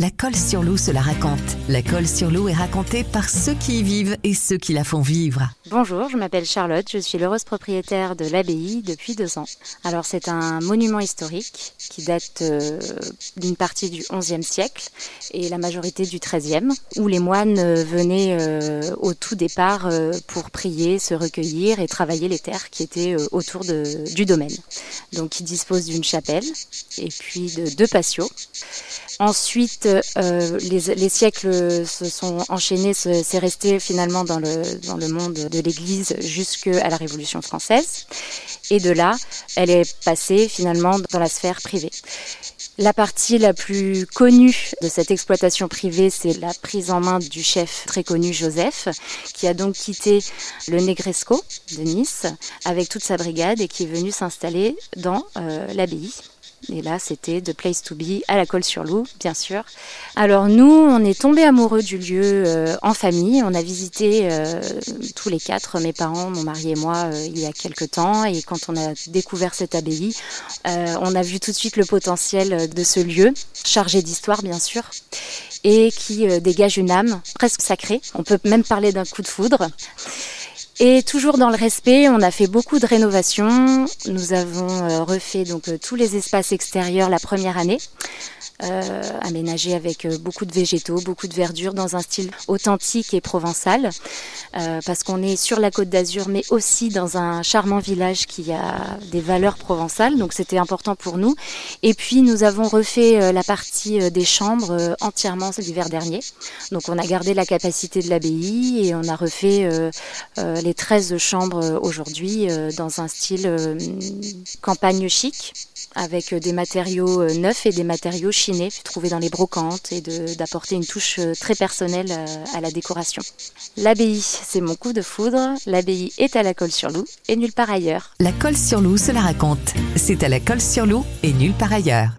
La colle sur l'eau se la raconte. La colle sur l'eau est racontée par ceux qui y vivent et ceux qui la font vivre. Bonjour, je m'appelle Charlotte, je suis l'heureuse propriétaire de l'abbaye depuis deux ans. Alors c'est un monument historique qui date euh, d'une partie du XIe siècle et la majorité du XIIIe, où les moines euh, venaient euh, au tout départ pour prier, se recueillir et travailler les terres qui étaient autour du domaine. Donc il dispose d'une chapelle et puis de deux patios. Ensuite, euh, les, siècles se sont enchaînés, c'est resté finalement dans le, dans le monde de l'Église jusqu'à la Révolution française. Et de là, elle est passée finalement dans la sphère privée. La partie la plus connue de cette exploitation privée, c'est la prise en main du chef très connu Joseph, qui a donc quitté le Negresco de Nice avec toute sa brigade et qui est venu s'installer dans euh, l'abbaye et là, c'était The Place to Be à la Colle-sur-Loup, bien sûr. Alors nous, on est tombés amoureux du lieu euh, en famille. On a visité euh, tous les quatre, mes parents, mon mari et moi, euh, il y a quelques temps. Et quand on a découvert cette abbaye, on a vu tout de suite le potentiel de ce lieu, chargé d'histoire, bien sûr et qui dégage une âme presque sacrée. On peut même parler d'un coup de foudre. Et toujours dans le respect, on a fait beaucoup de rénovations. Nous avons euh, refait donc euh, tous les espaces extérieurs la première année euh, aménagé avec euh, beaucoup de végétaux, beaucoup de verdure dans un style authentique et provençal, euh, parce qu'on est sur la côte d'Azur, mais aussi dans un charmant village qui a des valeurs provençales, donc c'était important pour nous. Et puis nous avons refait euh, la partie euh, des chambres entièrement l'hiver dernier, donc on a gardé la capacité de l'abbaye et on a refait les 13 chambres aujourd'hui dans un style campagne chic avec des matériaux neufs et des matériaux chinés trouvés dans les brocantes et d'apporter une touche très personnelle à la décoration. L'abbaye, c'est mon coup de foudre. L'abbaye est à la Colle-sur-Loup et nulle part ailleurs. La Colle-sur-Loup se la raconte. C'est à la Colle-sur-Loup et nulle part ailleurs.